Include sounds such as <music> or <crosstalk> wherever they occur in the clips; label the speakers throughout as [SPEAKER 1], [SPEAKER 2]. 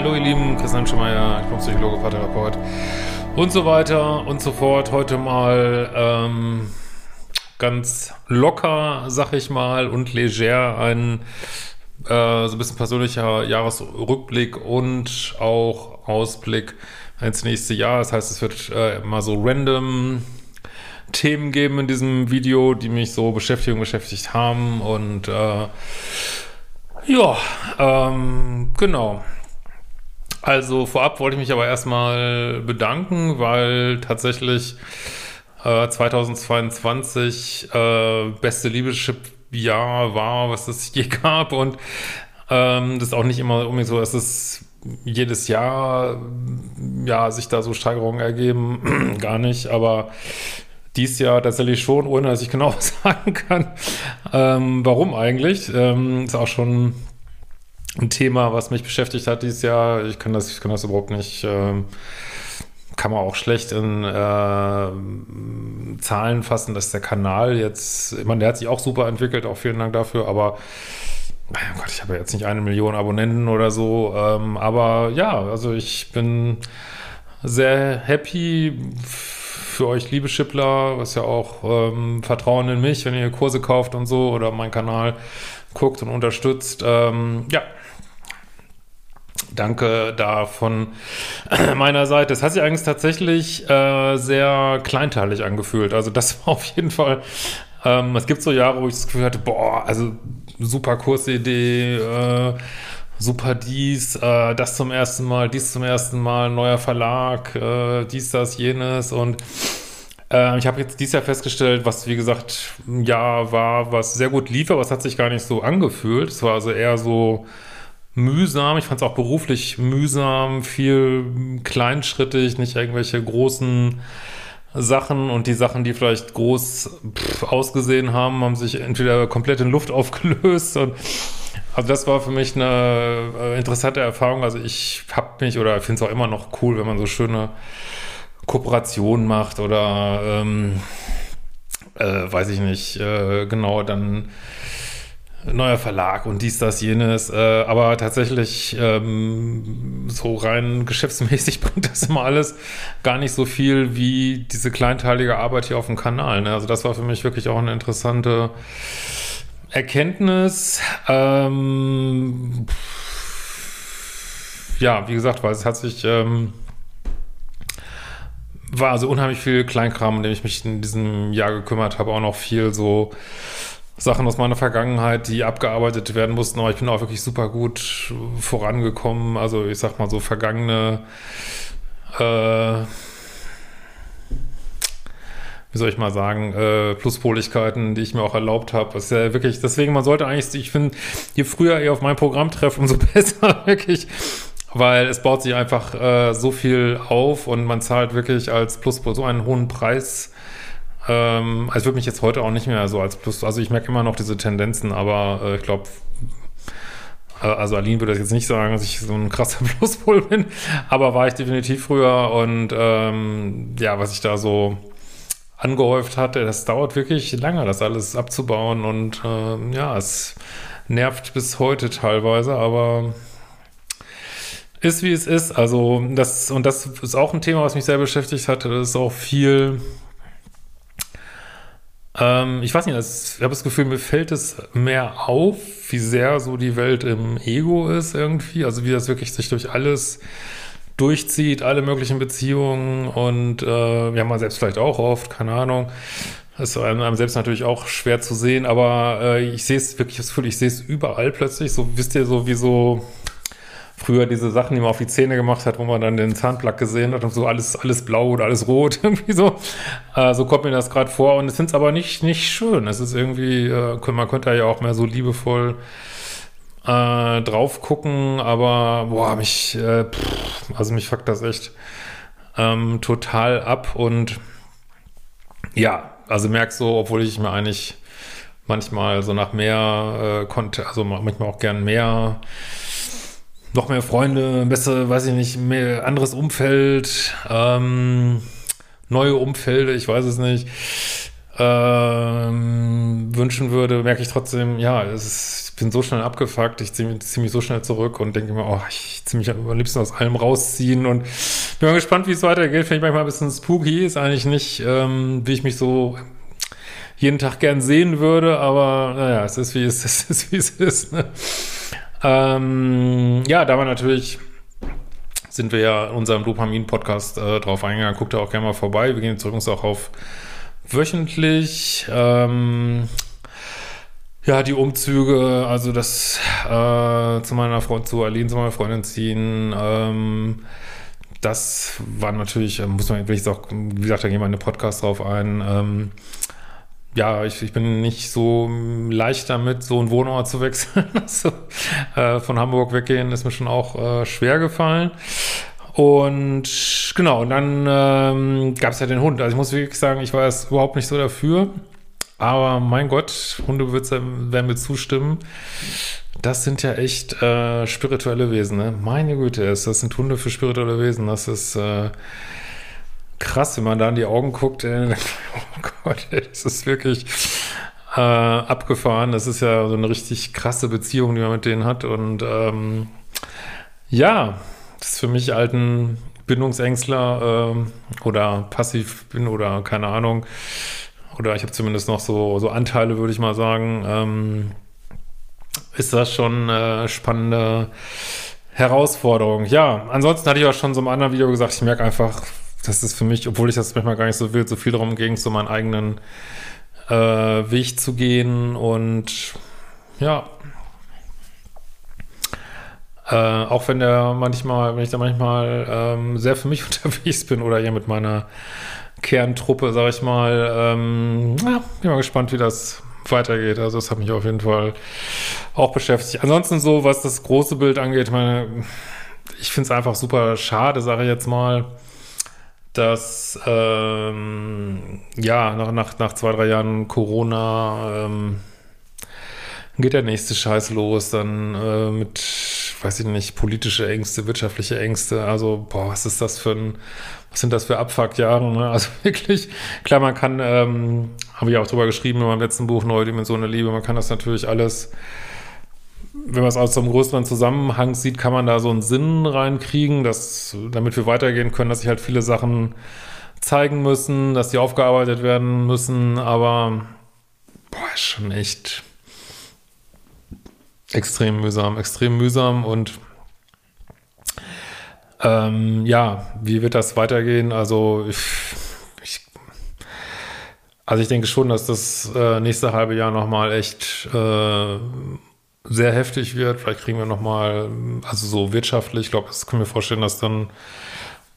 [SPEAKER 1] Hallo ihr Lieben, Christian Schemeier, ich bin Psychologe, Paartherapeut und so weiter und so fort. Heute mal ähm, ganz locker, sag ich mal, und leger ein äh, so ein bisschen persönlicher Jahresrückblick und auch Ausblick ins nächste Jahr. Das heißt, es wird äh, mal so random Themen geben in diesem Video, die mich so beschäftigt und beschäftigt haben und äh, ja, ähm, genau. Also vorab wollte ich mich aber erstmal bedanken, weil tatsächlich äh, 2022 äh, beste Liebeschip-Jahr war, was es je <laughs> gab und ähm, das ist auch nicht immer unbedingt so, dass es jedes Jahr ja sich da so Steigerungen ergeben, <clears throat> gar nicht, aber dies Jahr tatsächlich schon, ohne dass ich genau <laughs> sagen kann, ähm, warum eigentlich. Ähm, ist auch schon ein Thema, was mich beschäftigt hat dieses Jahr. Ich kann das, ich kann das überhaupt nicht, ähm, kann man auch schlecht in äh, Zahlen fassen, dass der Kanal jetzt, ich meine, der hat sich auch super entwickelt, auch vielen Dank dafür, aber mein Gott, ich habe jetzt nicht eine Million Abonnenten oder so, ähm, aber ja, also ich bin sehr happy für euch, liebe Schippler, was ja auch ähm, Vertrauen in mich, wenn ihr Kurse kauft und so oder meinen Kanal guckt und unterstützt. Ähm, ja, Danke da von <clears throat> meiner Seite. Es hat sich eigentlich tatsächlich äh, sehr kleinteilig angefühlt. Also das <laughs> war auf jeden Fall, ähm, es gibt so Jahre, wo ich das Gefühl hatte, boah, also super Kursidee, äh, super dies, äh, das zum ersten Mal, dies zum ersten Mal, neuer Verlag, äh, dies, das, jenes und äh, ich habe jetzt dieses Jahr festgestellt, was wie gesagt ein Jahr war, was sehr gut lief, aber es hat sich gar nicht so angefühlt. Es war also eher so mühsam. Ich fand es auch beruflich mühsam, viel kleinschrittig, nicht irgendwelche großen Sachen und die Sachen, die vielleicht groß pff, ausgesehen haben, haben sich entweder komplett in Luft <laughs> aufgelöst und also das war für mich eine äh, interessante Erfahrung. Also ich habe mich oder finde es auch immer noch cool, wenn man so schöne Kooperationen macht oder ähm, äh, weiß ich nicht, äh, genau, dann neuer Verlag und dies, das, jenes. Äh, aber tatsächlich ähm, so rein geschäftsmäßig <laughs> bringt das immer alles gar nicht so viel wie diese kleinteilige Arbeit hier auf dem Kanal. Ne? Also das war für mich wirklich auch eine interessante Erkenntnis. Ähm, ja, wie gesagt, weil es hat sich ähm, war also unheimlich viel Kleinkram, in dem ich mich in diesem Jahr gekümmert habe, auch noch viel so Sachen aus meiner Vergangenheit, die abgearbeitet werden mussten, aber ich bin auch wirklich super gut vorangekommen. Also ich sag mal so vergangene, äh, wie soll ich mal sagen, äh, Pluspoligkeiten, die ich mir auch erlaubt habe. Ist ja wirklich, deswegen, man sollte eigentlich, ich finde, je früher ihr auf mein Programm trefft, umso <laughs> besser, wirklich. Weil es baut sich einfach äh, so viel auf und man zahlt wirklich als Pluspol so einen hohen Preis ähm, also würde mich jetzt heute auch nicht mehr so als Plus, also ich merke immer noch diese Tendenzen, aber äh, ich glaube, äh, also Aline würde das jetzt nicht sagen, dass ich so ein krasser <laughs> Pluspol bin, aber war ich definitiv früher und ähm, ja, was ich da so angehäuft hatte, das dauert wirklich lange, das alles abzubauen und äh, ja, es nervt bis heute teilweise, aber ist wie es ist. Also das und das ist auch ein Thema, was mich sehr beschäftigt hatte. Das ist auch viel ähm, ich weiß nicht, ich habe das Gefühl, mir fällt es mehr auf, wie sehr so die Welt im Ego ist irgendwie. Also wie das wirklich sich durch alles durchzieht, alle möglichen Beziehungen und äh, ja, man selbst vielleicht auch oft, keine Ahnung. Das ist einem selbst natürlich auch schwer zu sehen, aber äh, ich sehe es wirklich, das ich sehe es überall plötzlich. So, wisst ihr, so wie so früher diese Sachen, die man auf die Zähne gemacht hat, wo man dann den Zahnplug gesehen hat und so alles, alles blau oder alles rot, <laughs> irgendwie so. Äh, so kommt mir das gerade vor und es aber nicht, nicht schön. Es ist irgendwie, äh, man könnte ja auch mehr so liebevoll äh, drauf gucken, aber boah, mich, äh, pff, also mich fuckt das echt ähm, total ab und ja, also merk so, obwohl ich mir eigentlich manchmal so nach mehr äh, konnte, also manchmal auch gern mehr noch mehr Freunde, besser, weiß ich nicht, mehr anderes Umfeld, ähm, neue Umfelder, ich weiß es nicht. ähm, wünschen würde, merke ich trotzdem, ja, ist, ich bin so schnell abgefuckt, ich ziehe mich, zieh mich so schnell zurück und denke mir, oh, ich ziehe mich am liebsten aus allem rausziehen und bin mal gespannt, wie es weitergeht. Finde ich manchmal ein bisschen spooky, ist eigentlich nicht, ähm, wie ich mich so jeden Tag gern sehen würde, aber naja, es ist wie es ist, <laughs> es ist, wie es ist. Ne? Ähm, ja, da war natürlich sind wir ja in unserem Dopamin-Podcast äh, drauf eingegangen. Guckt da auch gerne mal vorbei. Wir gehen jetzt übrigens auch auf wöchentlich. Ähm, ja, die Umzüge, also das äh, zu meiner Freundin, zu Aline, zu meiner Freundin ziehen, ähm, das war natürlich, äh, muss man, will ich auch, wie gesagt, da gehen wir in den Podcast drauf ein. Ähm, ja, ich, ich bin nicht so leicht damit, so einen Wohnort zu wechseln. <laughs> also, äh, von Hamburg weggehen ist mir schon auch äh, schwer gefallen. Und genau, und dann ähm, gab es ja den Hund. Also ich muss wirklich sagen, ich war jetzt überhaupt nicht so dafür. Aber mein Gott, Hundebesitzer werden mir zustimmen. Das sind ja echt äh, spirituelle Wesen, ne? Meine Güte, das sind Hunde für spirituelle Wesen. Das ist äh, krass, wenn man da in die Augen guckt. Ey, <laughs> oh Gott, ey, das ist wirklich äh, abgefahren. Das ist ja so eine richtig krasse Beziehung, die man mit denen hat. Und ähm, ja, das ist für mich alten Bindungsängstler äh, oder passiv bin oder keine Ahnung. Oder ich habe zumindest noch so, so Anteile, würde ich mal sagen. Ähm, ist das schon eine spannende Herausforderung. Ja, ansonsten hatte ich auch schon so im anderen Video gesagt, ich merke einfach, das ist für mich, obwohl ich das manchmal gar nicht so will, so viel darum ging, so meinen eigenen äh, Weg zu gehen und ja, äh, auch wenn der manchmal, wenn ich da manchmal ähm, sehr für mich <laughs> unterwegs bin oder hier mit meiner Kerntruppe, sag ich mal, ähm, ja, bin mal gespannt, wie das weitergeht. Also das hat mich auf jeden Fall auch beschäftigt. Ansonsten so, was das große Bild angeht, meine, ich finde es einfach super schade, sage ich jetzt mal, dass ähm, ja, nach, nach, nach zwei, drei Jahren Corona ähm, geht der nächste Scheiß los, dann äh, mit weiß ich nicht, politische Ängste, wirtschaftliche Ängste. Also, boah, was ist das für ein, was sind das für Abfuckjahre? Ne? Also <laughs> wirklich, klar, man kann, ähm, habe ich auch drüber geschrieben in meinem letzten Buch, Neue Dimension der Liebe, man kann das natürlich alles, wenn man es aus so einem größeren Zusammenhang sieht, kann man da so einen Sinn reinkriegen, dass, damit wir weitergehen können, dass sich halt viele Sachen zeigen müssen, dass die aufgearbeitet werden müssen, aber boah, ist schon echt extrem mühsam, extrem mühsam und ähm, ja, wie wird das weitergehen? Also ich, ich, also ich denke schon, dass das äh, nächste halbe Jahr nochmal echt äh, sehr heftig wird. Vielleicht kriegen wir nochmal, also so wirtschaftlich, ich glaube, das können wir vorstellen, dass dann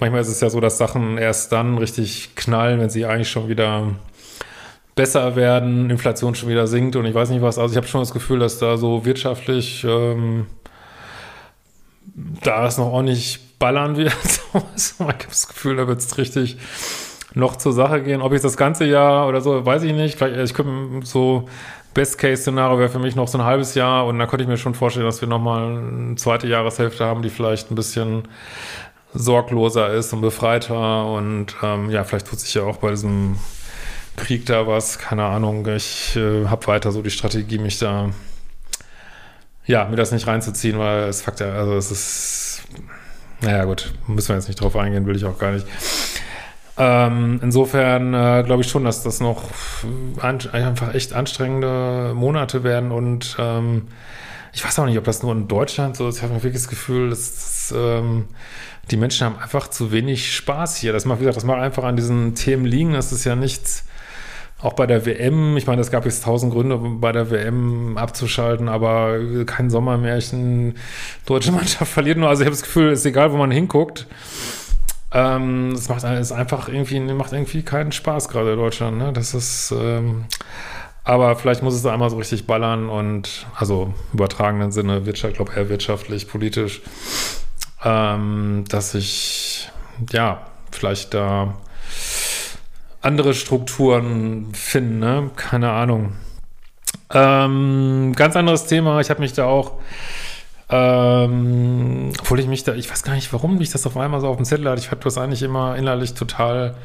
[SPEAKER 1] manchmal ist es ja so, dass Sachen erst dann richtig knallen, wenn sie eigentlich schon wieder besser werden, Inflation schon wieder sinkt und ich weiß nicht was. Also ich habe schon das Gefühl, dass da so wirtschaftlich ähm, da es noch ordentlich ballern wird. <laughs> ich habe das Gefühl, da wird es richtig noch zur Sache gehen. Ob ich das ganze Jahr oder so, weiß ich nicht. Vielleicht, ich könnte so Best-Case-Szenario wäre für mich noch so ein halbes Jahr und da könnte ich mir schon vorstellen, dass wir nochmal eine zweite Jahreshälfte haben, die vielleicht ein bisschen sorgloser ist und befreiter und ähm, ja, vielleicht tut sich ja auch bei diesem Krieg da was, keine Ahnung. Ich äh, habe weiter so die Strategie, mich da, ja, mir das nicht reinzuziehen, weil es Fakt ja, also es ist, naja gut, müssen wir jetzt nicht drauf eingehen, will ich auch gar nicht. Ähm, insofern äh, glaube ich schon, dass das noch einfach echt anstrengende Monate werden und ähm, ich weiß auch nicht, ob das nur in Deutschland so ist. Ich habe wirklich das Gefühl, dass, dass ähm, die Menschen haben einfach zu wenig Spaß hier. Das macht, wie gesagt, das macht einfach an diesen Themen liegen. Das ist ja nichts, auch bei der WM, ich meine, es gab jetzt tausend Gründe, bei der WM abzuschalten, aber kein Sommermärchen. Deutsche <laughs> Mannschaft verliert nur. Also ich habe das Gefühl, es ist egal, wo man hinguckt. Ähm, es macht es einfach irgendwie, macht irgendwie keinen Spaß gerade in Deutschland. Ne? Das ist, ähm, aber vielleicht muss es einmal so richtig ballern und also übertragenen Sinne, Wirtschaft, glaube eher wirtschaftlich, politisch, ähm, dass ich ja vielleicht da andere Strukturen finden, ne? Keine Ahnung. Ähm, ganz anderes Thema. Ich habe mich da auch, ähm, obwohl ich mich da, ich weiß gar nicht, warum mich das auf einmal so auf dem Zettel hat. Ich habe das eigentlich immer innerlich total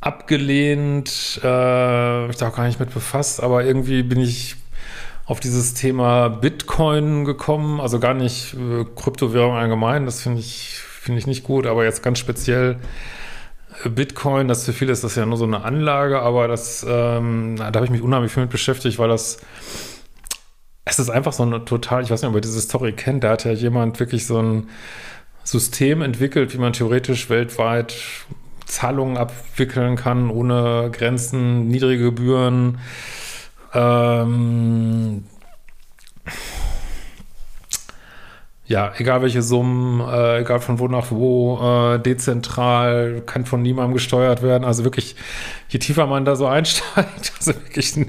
[SPEAKER 1] abgelehnt, äh, ich da auch gar nicht mit befasst, aber irgendwie bin ich auf dieses Thema Bitcoin gekommen, also gar nicht äh, Kryptowährung allgemein, das finde ich, finde ich nicht gut, aber jetzt ganz speziell äh, Bitcoin, das für viele ist das ja nur so eine Anlage, aber das, ähm, da habe ich mich unheimlich viel mit beschäftigt, weil das, es ist einfach so eine total, ich weiß nicht, ob ihr diese Story kennt, da hat ja jemand wirklich so ein System entwickelt, wie man theoretisch weltweit Zahlungen abwickeln kann, ohne Grenzen, niedrige Gebühren, ähm, ja, egal welche Summen, äh, egal von wo nach wo, äh, dezentral, kann von niemandem gesteuert werden. Also wirklich, je tiefer man da so einsteigt, <laughs> also wirklich eine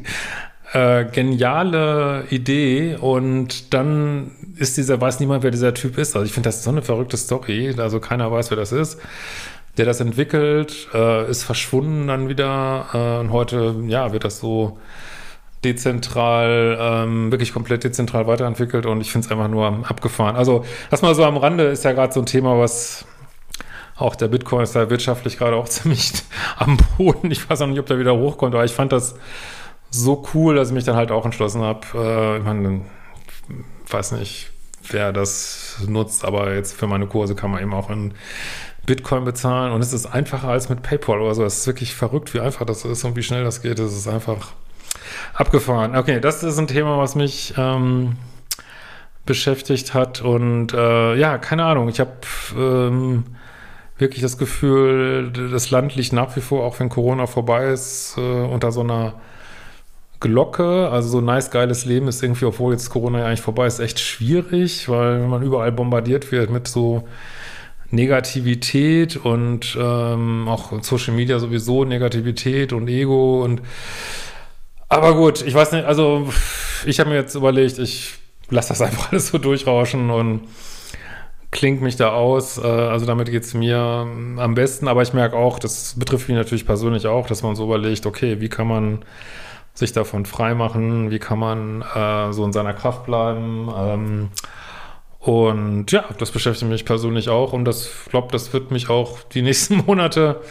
[SPEAKER 1] äh, geniale Idee und dann ist dieser, weiß niemand, wer dieser Typ ist. Also ich finde, das so eine verrückte Story, also keiner weiß, wer das ist. Der das entwickelt, äh, ist verschwunden dann wieder äh, und heute, ja, wird das so dezentral, ähm, wirklich komplett dezentral weiterentwickelt und ich finde es einfach nur abgefahren. Also das mal so am Rande ist ja gerade so ein Thema, was auch der Bitcoin ist da wirtschaftlich gerade auch <laughs> ziemlich am Boden. Ich weiß auch nicht, ob der wieder hochkommt, aber ich fand das so cool, dass ich mich dann halt auch entschlossen habe. Äh, ich meine, weiß nicht, wer das nutzt, aber jetzt für meine Kurse kann man eben auch in Bitcoin bezahlen und es ist einfacher als mit PayPal oder so. Es ist wirklich verrückt, wie einfach das ist und wie schnell das geht. Es ist einfach Abgefahren. Okay, das ist ein Thema, was mich ähm, beschäftigt hat. Und äh, ja, keine Ahnung. Ich habe ähm, wirklich das Gefühl, das Land liegt nach wie vor, auch wenn Corona vorbei ist, äh, unter so einer Glocke. Also so ein nice, geiles Leben ist irgendwie, obwohl jetzt Corona ja eigentlich vorbei ist, echt schwierig, weil man überall bombardiert wird mit so Negativität und ähm, auch Social Media sowieso Negativität und Ego und aber gut, ich weiß nicht, also ich habe mir jetzt überlegt, ich lasse das <laughs> einfach alles so durchrauschen und klingt mich da aus. Äh, also damit geht es mir am besten, aber ich merke auch, das betrifft mich natürlich persönlich auch, dass man so überlegt, okay, wie kann man sich davon freimachen, wie kann man äh, so in seiner Kraft bleiben. Ähm, und ja, das beschäftigt mich persönlich auch und das glaube, das wird mich auch die nächsten <laughs> Monate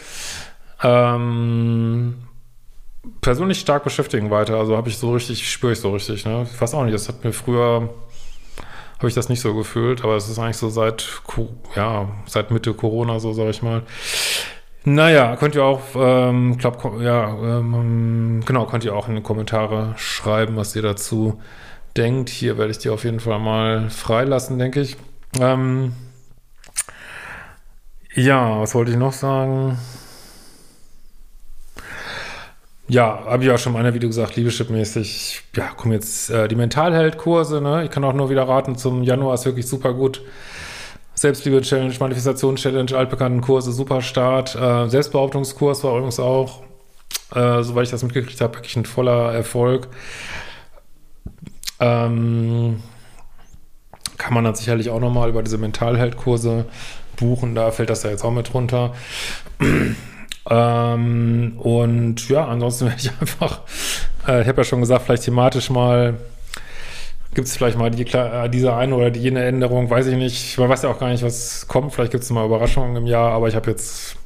[SPEAKER 1] ähm, persönlich stark beschäftigen weiter. Also habe ich so richtig, spüre ich so richtig. Ne? Ich weiß auch nicht, das hat mir früher, habe ich das nicht so gefühlt, aber es ist eigentlich so seit, ja, seit Mitte Corona, so sage ich mal. Naja, könnt ihr auch, ähm, glaub, ja, ähm, genau, könnt ihr auch in die Kommentare schreiben, was ihr dazu denkt. Hier werde ich die auf jeden Fall mal freilassen, denke ich. Ähm, ja, was wollte ich noch sagen? Ja, habe ich auch schon mal in einem Video gesagt, Liebeschip-mäßig. Ja, kommen jetzt äh, die Mentalheld-Kurse, ne? Ich kann auch nur wieder raten, zum Januar ist wirklich super gut. Selbstliebe-Challenge, Manifestation-Challenge, altbekannten Kurse, super Start. Äh, Selbstbehauptungskurs war übrigens auch, äh, soweit ich das mitgekriegt habe, wirklich ein voller Erfolg. Ähm, kann man dann sicherlich auch nochmal über diese Mentalheld-Kurse buchen, da fällt das ja jetzt auch mit runter. <clears throat> Ähm, und ja, ansonsten <laughs> werde ich einfach, äh, ich habe ja schon gesagt, vielleicht thematisch mal, gibt es vielleicht mal die, äh, diese eine oder jene Änderung, weiß ich nicht. Man weiß ja auch gar nicht, was kommt. Vielleicht gibt es mal Überraschungen im Jahr, aber ich habe jetzt,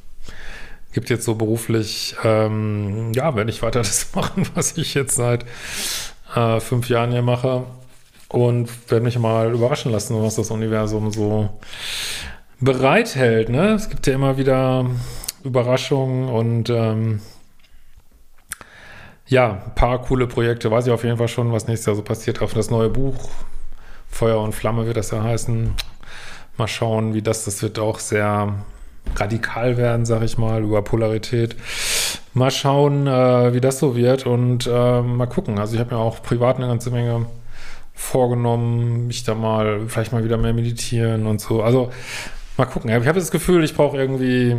[SPEAKER 1] gibt jetzt so beruflich, ähm, ja, werde ich weiter <laughs> das machen, was ich jetzt seit äh, fünf Jahren hier mache. Und werde mich mal überraschen lassen, was das Universum so bereithält. Ne? Es gibt ja immer wieder Überraschungen und ähm, ja, ein paar coole Projekte. Weiß ich auf jeden Fall schon, was nächstes Jahr so passiert. Auf das neue Buch Feuer und Flamme wird das ja heißen. Mal schauen, wie das, das wird auch sehr radikal werden, sag ich mal, über Polarität. Mal schauen, äh, wie das so wird und äh, mal gucken. Also ich habe mir auch privat eine ganze Menge vorgenommen, mich da mal, vielleicht mal wieder mehr meditieren und so. Also mal gucken. Ich habe das Gefühl, ich brauche irgendwie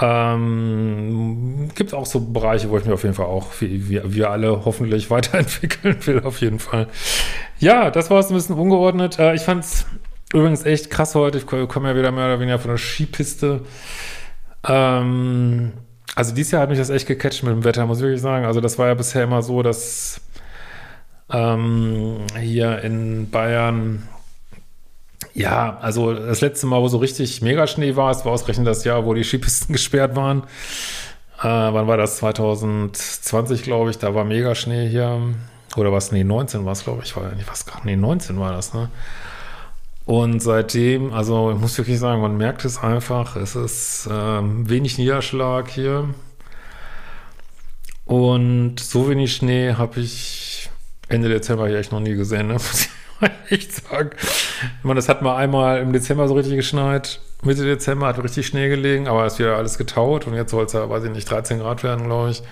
[SPEAKER 1] ähm, gibt auch so Bereiche, wo ich mich auf jeden Fall auch, wie, wie wir alle hoffentlich <laughs> weiterentwickeln will, auf jeden Fall. Ja, das war es ein bisschen ungeordnet. Äh, ich fand es übrigens echt krass heute. Ich komme ja wieder mehr oder weniger von der Skipiste. Ähm, also dieses Jahr hat mich das echt gecatcht mit dem Wetter, muss ich wirklich sagen. Also das war ja bisher immer so, dass ähm, hier in Bayern Ja, also das letzte Mal, wo so richtig Megaschnee war, es war ausgerechnet das Jahr, wo die Skipisten <laughs> gesperrt waren. Äh, wann war das? 2020, glaube ich. Da war Megaschnee hier. Oder was? Nee, 19 war es, glaube ich. War, nee, was, nee, 19 war das, ne? Und seitdem, also ich muss wirklich sagen, man merkt es einfach, es ist ähm, wenig Niederschlag hier. Und so wenig Schnee habe ich Ende Dezember hier echt noch nie gesehen, ne? <laughs> ich <laughs> echt sagen. Ich meine, das hat mal einmal im Dezember so richtig geschneit. Mitte Dezember hat richtig Schnee gelegen, aber ist wieder alles getaut und jetzt soll es ja, weiß ich nicht, 13 Grad werden, glaube ich.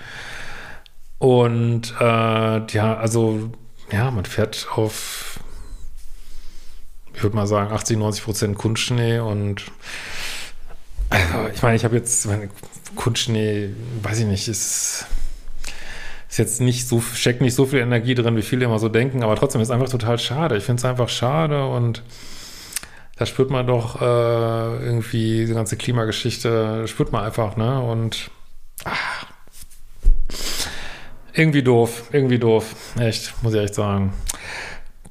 [SPEAKER 1] Und äh, ja, also ja, man fährt auf ich würde mal sagen, 80, 90 Prozent Kunstschnee und also, ich meine, ich habe jetzt, meine Kunstschnee, weiß ich nicht, ist, ist jetzt nicht so, steckt nicht so viel Energie drin, wie viele immer so denken, aber trotzdem ist es einfach total schade. Ich finde es einfach schade und da spürt man doch äh, irgendwie die ganze Klimageschichte, spürt man einfach, ne? Und ach, irgendwie doof, irgendwie doof. Echt, muss ich echt sagen.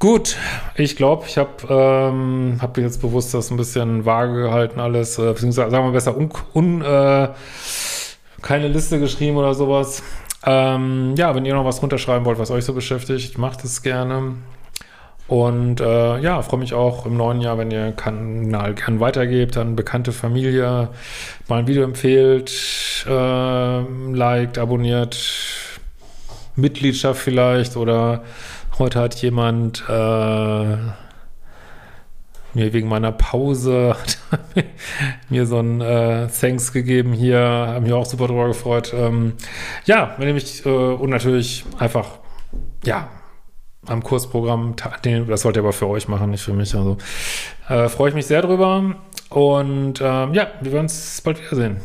[SPEAKER 1] Gut, ich glaube, ich habe ähm, hab jetzt bewusst das ein bisschen vage gehalten alles, äh, beziehungsweise sagen wir besser, un, un, äh, keine Liste geschrieben oder sowas. Ähm, ja, wenn ihr noch was runterschreiben wollt, was euch so beschäftigt, macht es gerne. Und äh, ja, freue mich auch im neuen Jahr, wenn ihr Kanal gern weitergebt, an bekannte Familie mal ein Video empfehlt, äh, liked, abonniert, Mitgliedschaft vielleicht oder Heute hat jemand äh, mir wegen meiner Pause <laughs> mir so ein äh, Thanks gegeben hier, haben mich auch super drüber gefreut. Ähm, ja, wenn ihr mich äh, und natürlich einfach, ja, am Kursprogramm, das sollt ihr aber für euch machen, nicht für mich. Also äh, freue ich mich sehr drüber und ähm, ja, wir werden uns bald wiedersehen.